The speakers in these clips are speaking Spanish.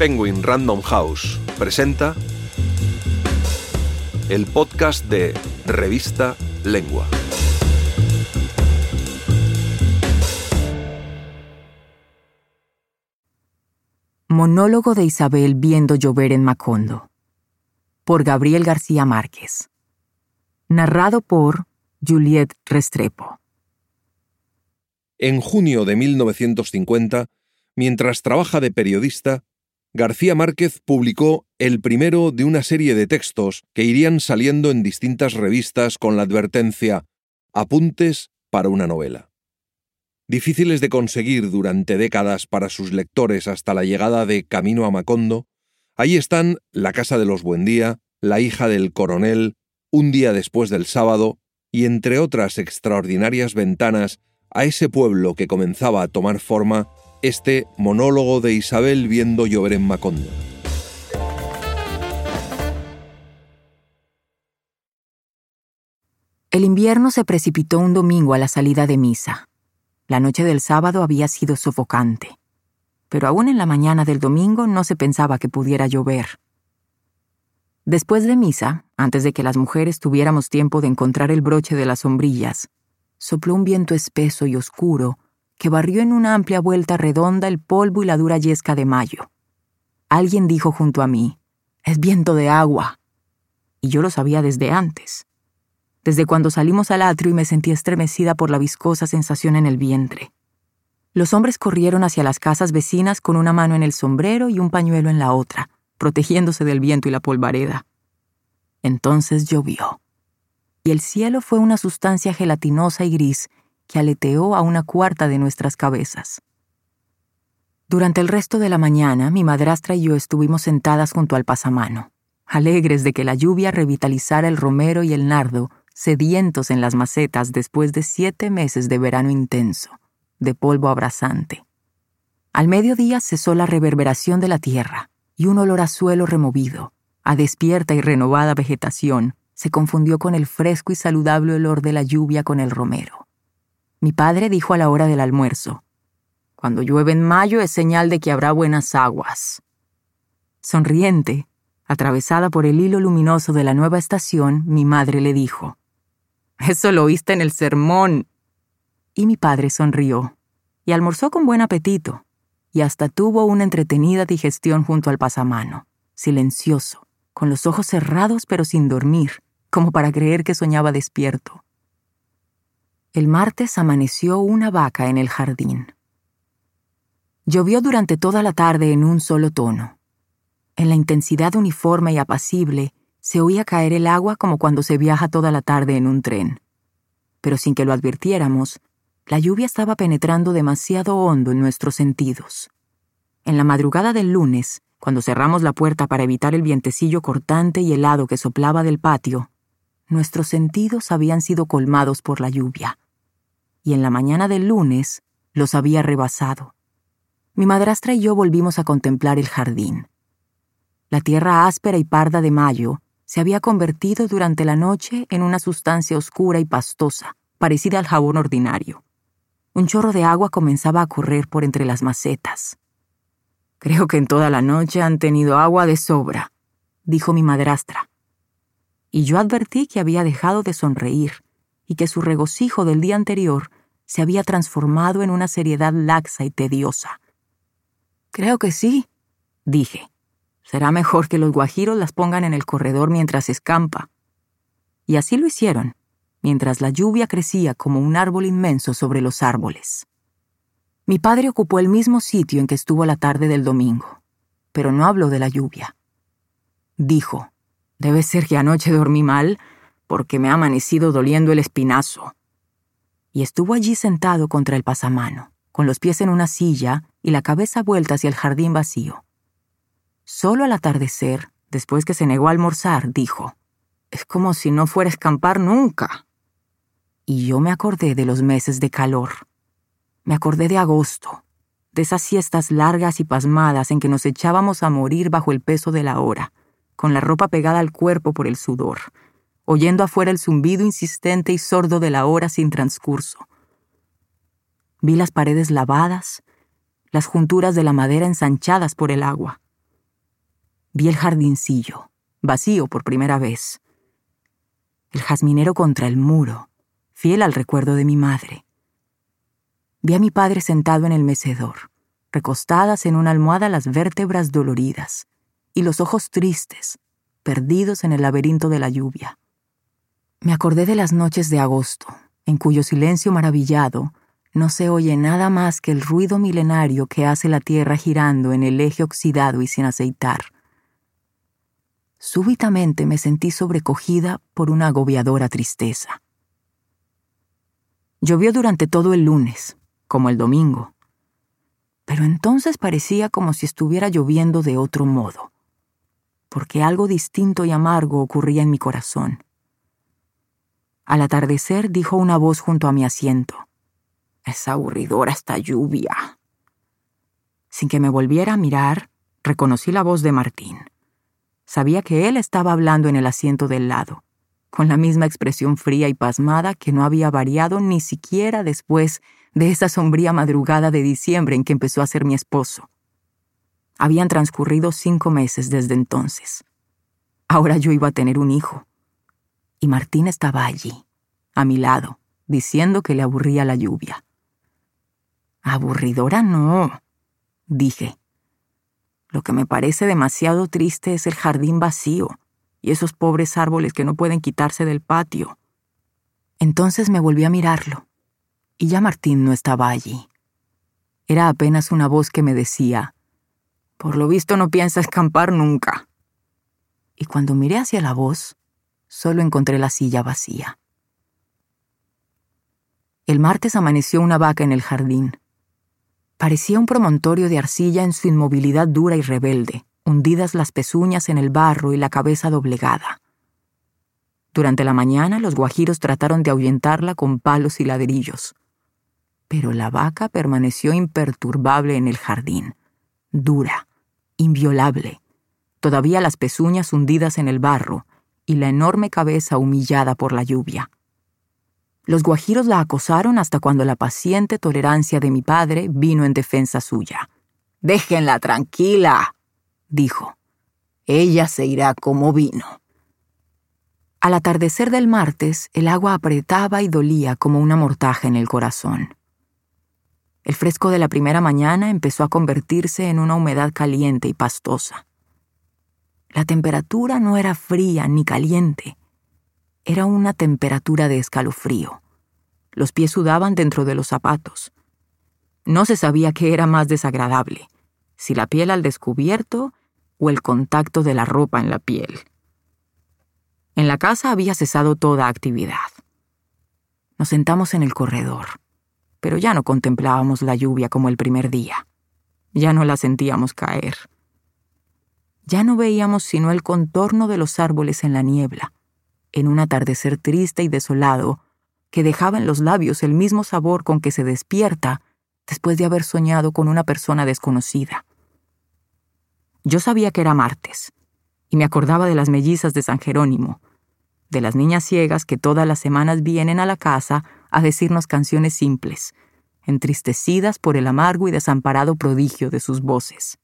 Penguin Random House presenta el podcast de Revista Lengua. Monólogo de Isabel viendo llover en Macondo. Por Gabriel García Márquez. Narrado por Juliette Restrepo. En junio de 1950, mientras trabaja de periodista, García Márquez publicó el primero de una serie de textos que irían saliendo en distintas revistas con la advertencia Apuntes para una novela. Difíciles de conseguir durante décadas para sus lectores hasta la llegada de Camino a Macondo, ahí están La Casa de los Buendía, La hija del coronel, Un día después del sábado, y entre otras extraordinarias ventanas a ese pueblo que comenzaba a tomar forma este monólogo de Isabel viendo llover en Macondo. El invierno se precipitó un domingo a la salida de misa. La noche del sábado había sido sofocante, pero aún en la mañana del domingo no se pensaba que pudiera llover. Después de misa, antes de que las mujeres tuviéramos tiempo de encontrar el broche de las sombrillas, sopló un viento espeso y oscuro que barrió en una amplia vuelta redonda el polvo y la dura yesca de mayo. Alguien dijo junto a mí, es viento de agua. Y yo lo sabía desde antes, desde cuando salimos al atrio y me sentí estremecida por la viscosa sensación en el vientre. Los hombres corrieron hacia las casas vecinas con una mano en el sombrero y un pañuelo en la otra, protegiéndose del viento y la polvareda. Entonces llovió. Y el cielo fue una sustancia gelatinosa y gris que aleteó a una cuarta de nuestras cabezas. Durante el resto de la mañana, mi madrastra y yo estuvimos sentadas junto al pasamano, alegres de que la lluvia revitalizara el romero y el nardo, sedientos en las macetas después de siete meses de verano intenso, de polvo abrasante. Al mediodía cesó la reverberación de la tierra, y un olor a suelo removido, a despierta y renovada vegetación, se confundió con el fresco y saludable olor de la lluvia con el romero. Mi padre dijo a la hora del almuerzo, Cuando llueve en mayo es señal de que habrá buenas aguas. Sonriente, atravesada por el hilo luminoso de la nueva estación, mi madre le dijo, Eso lo oíste en el sermón. Y mi padre sonrió, y almorzó con buen apetito, y hasta tuvo una entretenida digestión junto al pasamano, silencioso, con los ojos cerrados pero sin dormir, como para creer que soñaba despierto. El martes amaneció una vaca en el jardín. Llovió durante toda la tarde en un solo tono. En la intensidad uniforme y apacible se oía caer el agua como cuando se viaja toda la tarde en un tren. Pero sin que lo advirtiéramos, la lluvia estaba penetrando demasiado hondo en nuestros sentidos. En la madrugada del lunes, cuando cerramos la puerta para evitar el vientecillo cortante y helado que soplaba del patio, nuestros sentidos habían sido colmados por la lluvia y en la mañana del lunes los había rebasado. Mi madrastra y yo volvimos a contemplar el jardín. La tierra áspera y parda de mayo se había convertido durante la noche en una sustancia oscura y pastosa, parecida al jabón ordinario. Un chorro de agua comenzaba a correr por entre las macetas. Creo que en toda la noche han tenido agua de sobra, dijo mi madrastra. Y yo advertí que había dejado de sonreír y que su regocijo del día anterior se había transformado en una seriedad laxa y tediosa. Creo que sí, dije. Será mejor que los guajiros las pongan en el corredor mientras escampa. Y así lo hicieron, mientras la lluvia crecía como un árbol inmenso sobre los árboles. Mi padre ocupó el mismo sitio en que estuvo la tarde del domingo, pero no habló de la lluvia. Dijo, debe ser que anoche dormí mal porque me ha amanecido doliendo el espinazo. Y estuvo allí sentado contra el pasamano, con los pies en una silla y la cabeza vuelta hacia el jardín vacío. Solo al atardecer, después que se negó a almorzar, dijo, Es como si no fuera a escampar nunca. Y yo me acordé de los meses de calor. Me acordé de agosto, de esas siestas largas y pasmadas en que nos echábamos a morir bajo el peso de la hora, con la ropa pegada al cuerpo por el sudor, oyendo afuera el zumbido insistente y sordo de la hora sin transcurso. Vi las paredes lavadas, las junturas de la madera ensanchadas por el agua, Vi el jardincillo, vacío por primera vez. El jazminero contra el muro, fiel al recuerdo de mi madre. Vi a mi padre sentado en el mecedor, recostadas en una almohada las vértebras doloridas y los ojos tristes, perdidos en el laberinto de la lluvia. Me acordé de las noches de agosto, en cuyo silencio maravillado no se oye nada más que el ruido milenario que hace la Tierra girando en el eje oxidado y sin aceitar. Súbitamente me sentí sobrecogida por una agobiadora tristeza. Llovió durante todo el lunes, como el domingo, pero entonces parecía como si estuviera lloviendo de otro modo, porque algo distinto y amargo ocurría en mi corazón. Al atardecer dijo una voz junto a mi asiento. Es aburridora esta lluvia. Sin que me volviera a mirar, reconocí la voz de Martín. Sabía que él estaba hablando en el asiento del lado, con la misma expresión fría y pasmada que no había variado ni siquiera después de esa sombría madrugada de diciembre en que empezó a ser mi esposo. Habían transcurrido cinco meses desde entonces. Ahora yo iba a tener un hijo. Y Martín estaba allí, a mi lado, diciendo que le aburría la lluvia. Aburridora no, dije. Lo que me parece demasiado triste es el jardín vacío y esos pobres árboles que no pueden quitarse del patio. Entonces me volví a mirarlo, y ya Martín no estaba allí. Era apenas una voz que me decía, por lo visto no piensa escampar nunca. Y cuando miré hacia la voz, solo encontré la silla vacía. El martes amaneció una vaca en el jardín. Parecía un promontorio de arcilla en su inmovilidad dura y rebelde, hundidas las pezuñas en el barro y la cabeza doblegada. Durante la mañana los guajiros trataron de ahuyentarla con palos y ladrillos. Pero la vaca permaneció imperturbable en el jardín, dura, inviolable, todavía las pezuñas hundidas en el barro y la enorme cabeza humillada por la lluvia. Los guajiros la acosaron hasta cuando la paciente tolerancia de mi padre vino en defensa suya. Déjenla tranquila, dijo. Ella se irá como vino. Al atardecer del martes, el agua apretaba y dolía como una mortaja en el corazón. El fresco de la primera mañana empezó a convertirse en una humedad caliente y pastosa. La temperatura no era fría ni caliente, era una temperatura de escalofrío. Los pies sudaban dentro de los zapatos. No se sabía qué era más desagradable, si la piel al descubierto o el contacto de la ropa en la piel. En la casa había cesado toda actividad. Nos sentamos en el corredor, pero ya no contemplábamos la lluvia como el primer día. Ya no la sentíamos caer. Ya no veíamos sino el contorno de los árboles en la niebla, en un atardecer triste y desolado que dejaba en los labios el mismo sabor con que se despierta después de haber soñado con una persona desconocida. Yo sabía que era martes, y me acordaba de las mellizas de San Jerónimo, de las niñas ciegas que todas las semanas vienen a la casa a decirnos canciones simples, entristecidas por el amargo y desamparado prodigio de sus voces.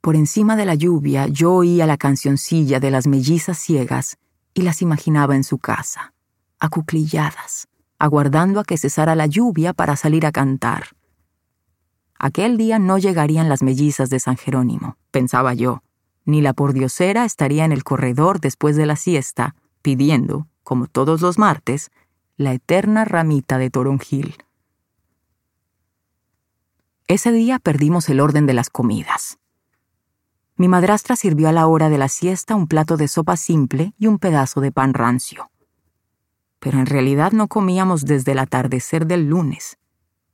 Por encima de la lluvia yo oía la cancioncilla de las mellizas ciegas y las imaginaba en su casa, acuclilladas, aguardando a que cesara la lluvia para salir a cantar. Aquel día no llegarían las mellizas de San Jerónimo, pensaba yo, ni la pordiosera estaría en el corredor después de la siesta, pidiendo, como todos los martes, la eterna ramita de toronjil. Ese día perdimos el orden de las comidas. Mi madrastra sirvió a la hora de la siesta un plato de sopa simple y un pedazo de pan rancio. Pero en realidad no comíamos desde el atardecer del lunes,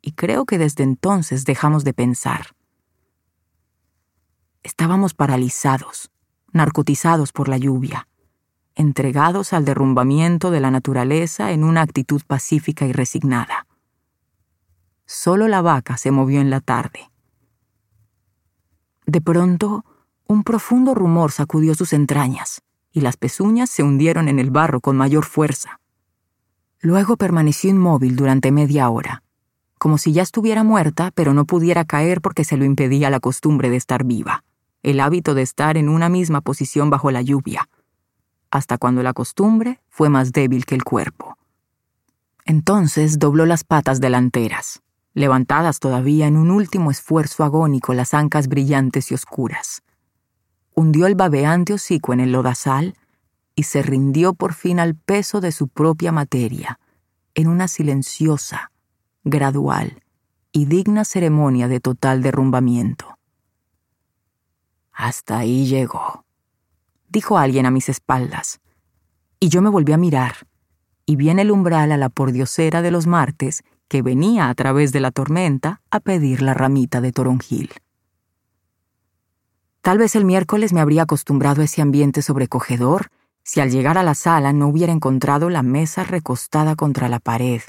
y creo que desde entonces dejamos de pensar. Estábamos paralizados, narcotizados por la lluvia, entregados al derrumbamiento de la naturaleza en una actitud pacífica y resignada. Solo la vaca se movió en la tarde. De pronto, un profundo rumor sacudió sus entrañas, y las pezuñas se hundieron en el barro con mayor fuerza. Luego permaneció inmóvil durante media hora, como si ya estuviera muerta, pero no pudiera caer porque se lo impedía la costumbre de estar viva. el hábito de estar en una misma posición bajo la lluvia, hasta cuando la costumbre fue más débil que el cuerpo. Entonces dobló las patas delanteras, levantadas todavía en un último esfuerzo agónico las ancas brillantes y oscuras. Hundió el babeante hocico en el lodazal y se rindió por fin al peso de su propia materia, en una silenciosa, gradual y digna ceremonia de total derrumbamiento. Hasta ahí llegó, dijo alguien a mis espaldas, y yo me volví a mirar, y vi en el umbral a la pordiosera de los martes que venía a través de la tormenta a pedir la ramita de toronjil. Tal vez el miércoles me habría acostumbrado a ese ambiente sobrecogedor si al llegar a la sala no hubiera encontrado la mesa recostada contra la pared,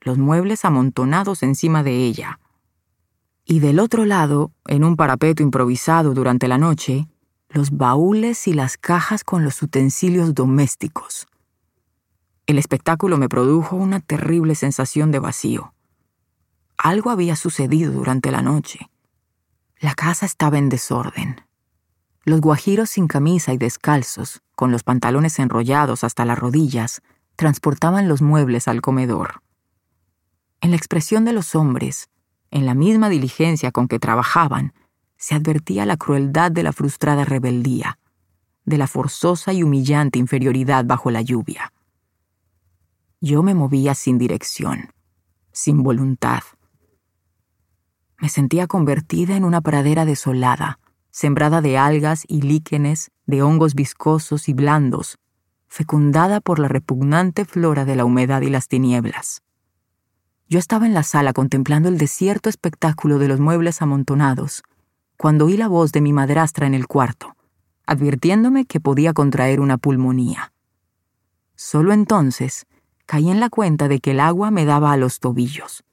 los muebles amontonados encima de ella. Y del otro lado, en un parapeto improvisado durante la noche, los baúles y las cajas con los utensilios domésticos. El espectáculo me produjo una terrible sensación de vacío. Algo había sucedido durante la noche. La casa estaba en desorden. Los guajiros sin camisa y descalzos, con los pantalones enrollados hasta las rodillas, transportaban los muebles al comedor. En la expresión de los hombres, en la misma diligencia con que trabajaban, se advertía la crueldad de la frustrada rebeldía, de la forzosa y humillante inferioridad bajo la lluvia. Yo me movía sin dirección, sin voluntad. Me sentía convertida en una pradera desolada, sembrada de algas y líquenes, de hongos viscosos y blandos, fecundada por la repugnante flora de la humedad y las tinieblas. Yo estaba en la sala contemplando el desierto espectáculo de los muebles amontonados, cuando oí la voz de mi madrastra en el cuarto, advirtiéndome que podía contraer una pulmonía. Solo entonces caí en la cuenta de que el agua me daba a los tobillos,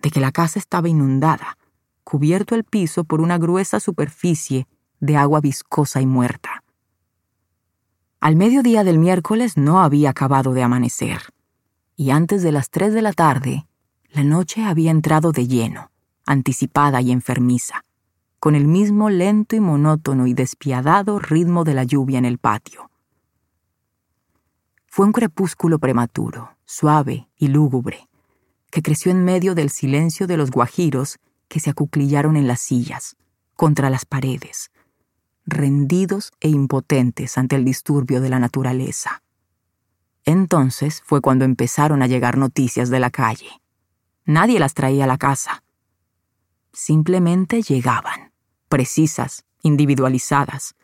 de que la casa estaba inundada, cubierto el piso por una gruesa superficie de agua viscosa y muerta. Al mediodía del miércoles no había acabado de amanecer, y antes de las tres de la tarde la noche había entrado de lleno, anticipada y enfermiza, con el mismo lento y monótono y despiadado ritmo de la lluvia en el patio. Fue un crepúsculo prematuro, suave y lúgubre, que creció en medio del silencio de los guajiros que se acuclillaron en las sillas, contra las paredes, rendidos e impotentes ante el disturbio de la naturaleza. Entonces fue cuando empezaron a llegar noticias de la calle. Nadie las traía a la casa. Simplemente llegaban, precisas, individualizadas,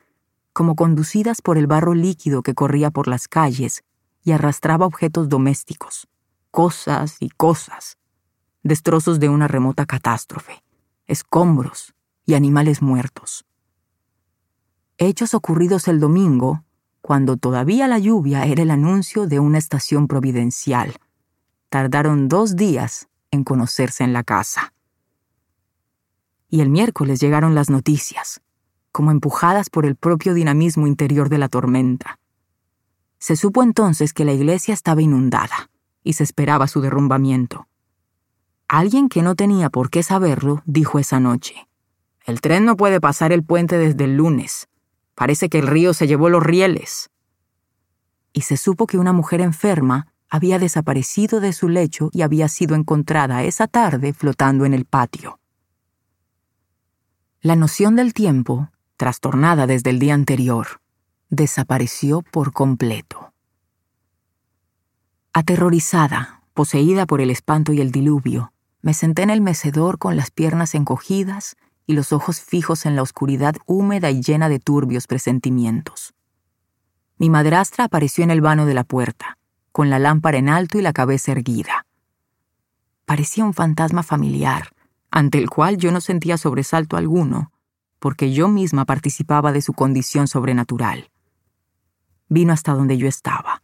como conducidas por el barro líquido que corría por las calles y arrastraba objetos domésticos, cosas y cosas, destrozos de una remota catástrofe, escombros y animales muertos. Hechos ocurridos el domingo, cuando todavía la lluvia era el anuncio de una estación providencial. Tardaron dos días en conocerse en la casa. Y el miércoles llegaron las noticias, como empujadas por el propio dinamismo interior de la tormenta. Se supo entonces que la iglesia estaba inundada y se esperaba su derrumbamiento. Alguien que no tenía por qué saberlo dijo esa noche, El tren no puede pasar el puente desde el lunes. Parece que el río se llevó los rieles. Y se supo que una mujer enferma había desaparecido de su lecho y había sido encontrada esa tarde flotando en el patio. La noción del tiempo, trastornada desde el día anterior, desapareció por completo. Aterrorizada, poseída por el espanto y el diluvio, me senté en el mecedor con las piernas encogidas y los ojos fijos en la oscuridad húmeda y llena de turbios presentimientos. Mi madrastra apareció en el vano de la puerta, con la lámpara en alto y la cabeza erguida. Parecía un fantasma familiar, ante el cual yo no sentía sobresalto alguno, porque yo misma participaba de su condición sobrenatural. Vino hasta donde yo estaba.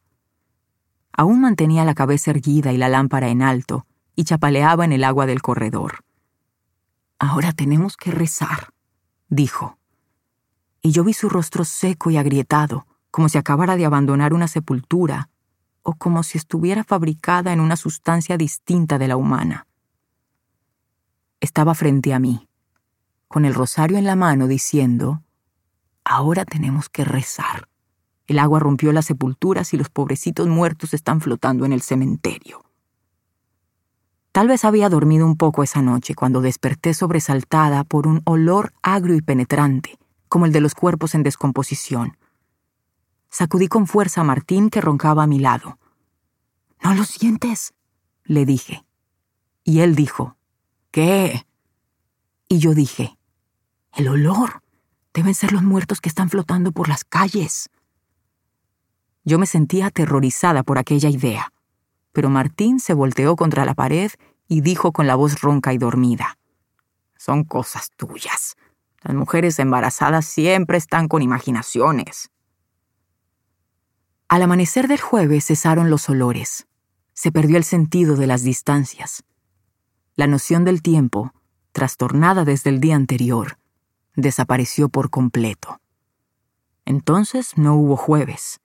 Aún mantenía la cabeza erguida y la lámpara en alto, y chapaleaba en el agua del corredor. Ahora tenemos que rezar, dijo. Y yo vi su rostro seco y agrietado, como si acabara de abandonar una sepultura, o como si estuviera fabricada en una sustancia distinta de la humana. Estaba frente a mí, con el rosario en la mano, diciendo, Ahora tenemos que rezar. El agua rompió las sepulturas y los pobrecitos muertos están flotando en el cementerio. Tal vez había dormido un poco esa noche cuando desperté sobresaltada por un olor agrio y penetrante, como el de los cuerpos en descomposición. Sacudí con fuerza a Martín que roncaba a mi lado. ¿No lo sientes? le dije. Y él dijo, ¿qué? Y yo dije, el olor. Deben ser los muertos que están flotando por las calles. Yo me sentía aterrorizada por aquella idea, pero Martín se volteó contra la pared y dijo con la voz ronca y dormida, Son cosas tuyas. Las mujeres embarazadas siempre están con imaginaciones. Al amanecer del jueves cesaron los olores. Se perdió el sentido de las distancias. La noción del tiempo, trastornada desde el día anterior, desapareció por completo. Entonces no hubo jueves.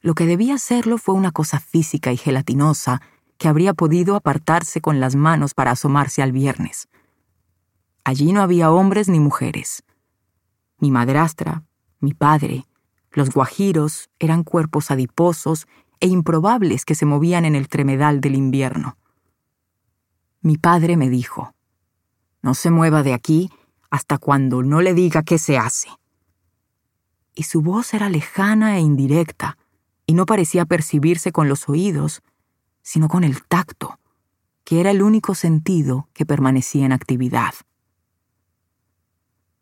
Lo que debía serlo fue una cosa física y gelatinosa que habría podido apartarse con las manos para asomarse al viernes. Allí no había hombres ni mujeres. Mi madrastra, mi padre, los guajiros eran cuerpos adiposos e improbables que se movían en el tremedal del invierno. Mi padre me dijo, no se mueva de aquí hasta cuando no le diga qué se hace. Y su voz era lejana e indirecta, y no parecía percibirse con los oídos, sino con el tacto, que era el único sentido que permanecía en actividad.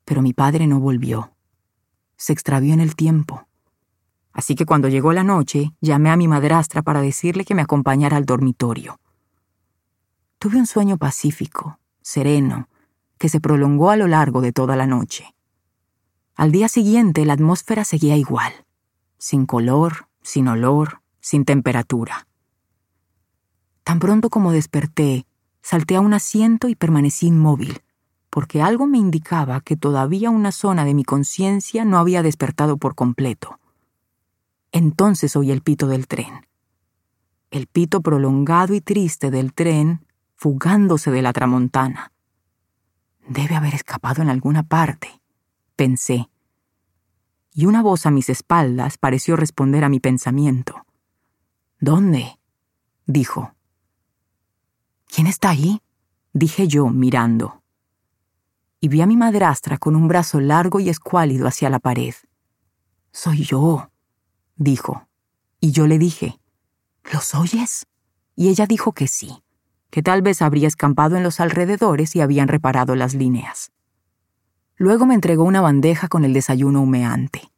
Pero mi padre no volvió. Se extravió en el tiempo. Así que cuando llegó la noche, llamé a mi madrastra para decirle que me acompañara al dormitorio. Tuve un sueño pacífico, sereno, que se prolongó a lo largo de toda la noche. Al día siguiente la atmósfera seguía igual, sin color, sin olor, sin temperatura. Tan pronto como desperté, salté a un asiento y permanecí inmóvil, porque algo me indicaba que todavía una zona de mi conciencia no había despertado por completo. Entonces oí el pito del tren. El pito prolongado y triste del tren fugándose de la tramontana. Debe haber escapado en alguna parte, pensé. Y una voz a mis espaldas pareció responder a mi pensamiento. ¿Dónde? dijo. ¿Quién está ahí? dije yo, mirando. Y vi a mi madrastra con un brazo largo y escuálido hacia la pared. Soy yo, dijo. Y yo le dije, ¿los oyes? Y ella dijo que sí que tal vez habría escampado en los alrededores y habían reparado las líneas. Luego me entregó una bandeja con el desayuno humeante.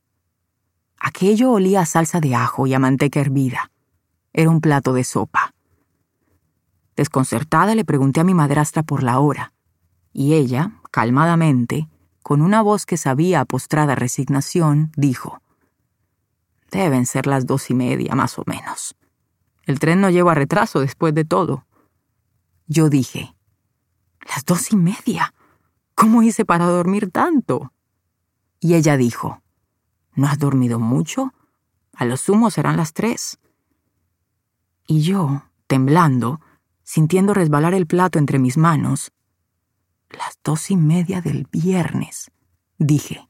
Aquello olía a salsa de ajo y a manteca hervida. Era un plato de sopa. Desconcertada le pregunté a mi madrastra por la hora, y ella, calmadamente, con una voz que sabía a postrada resignación, dijo, Deben ser las dos y media, más o menos. El tren no lleva retraso después de todo. Yo dije, las dos y media. ¿Cómo hice para dormir tanto? Y ella dijo, ¿no has dormido mucho? A lo sumo serán las tres. Y yo, temblando, sintiendo resbalar el plato entre mis manos, las dos y media del viernes, dije.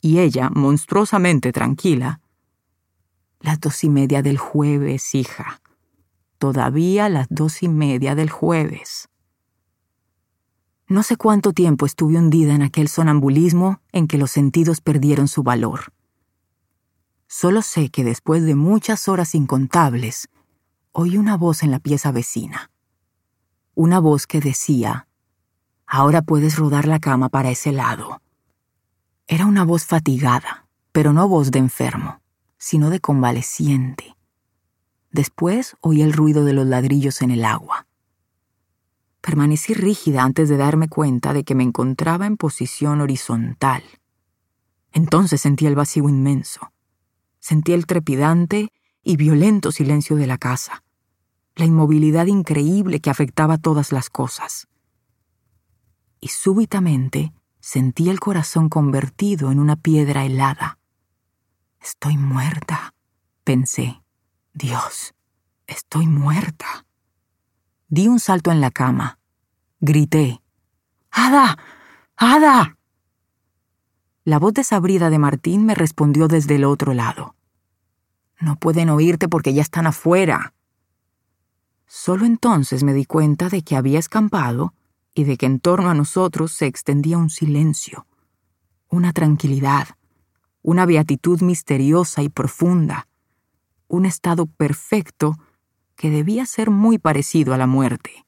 Y ella, monstruosamente tranquila, las dos y media del jueves, hija todavía las dos y media del jueves. No sé cuánto tiempo estuve hundida en aquel sonambulismo en que los sentidos perdieron su valor. Solo sé que después de muchas horas incontables, oí una voz en la pieza vecina. Una voz que decía, Ahora puedes rodar la cama para ese lado. Era una voz fatigada, pero no voz de enfermo, sino de convaleciente Después oí el ruido de los ladrillos en el agua. Permanecí rígida antes de darme cuenta de que me encontraba en posición horizontal. Entonces sentí el vacío inmenso. Sentí el trepidante y violento silencio de la casa, la inmovilidad increíble que afectaba todas las cosas. Y súbitamente sentí el corazón convertido en una piedra helada. Estoy muerta, pensé. Dios, estoy muerta. Di un salto en la cama. Grité. ¡Ada! ¡Ada! La voz desabrida de Martín me respondió desde el otro lado. No pueden oírte porque ya están afuera. Solo entonces me di cuenta de que había escampado y de que en torno a nosotros se extendía un silencio, una tranquilidad, una beatitud misteriosa y profunda, un estado perfecto que debía ser muy parecido a la muerte.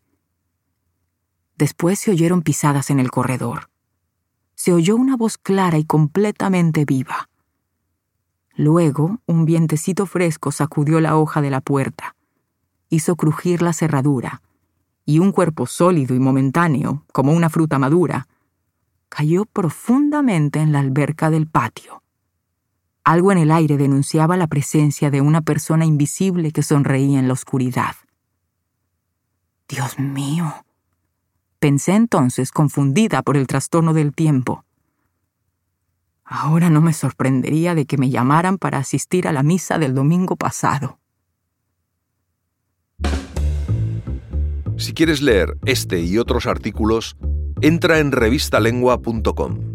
Después se oyeron pisadas en el corredor. Se oyó una voz clara y completamente viva. Luego, un vientecito fresco sacudió la hoja de la puerta, hizo crujir la cerradura, y un cuerpo sólido y momentáneo, como una fruta madura, cayó profundamente en la alberca del patio. Algo en el aire denunciaba la presencia de una persona invisible que sonreía en la oscuridad. Dios mío. Pensé entonces, confundida por el trastorno del tiempo. Ahora no me sorprendería de que me llamaran para asistir a la misa del domingo pasado. Si quieres leer este y otros artículos, entra en revistalengua.com.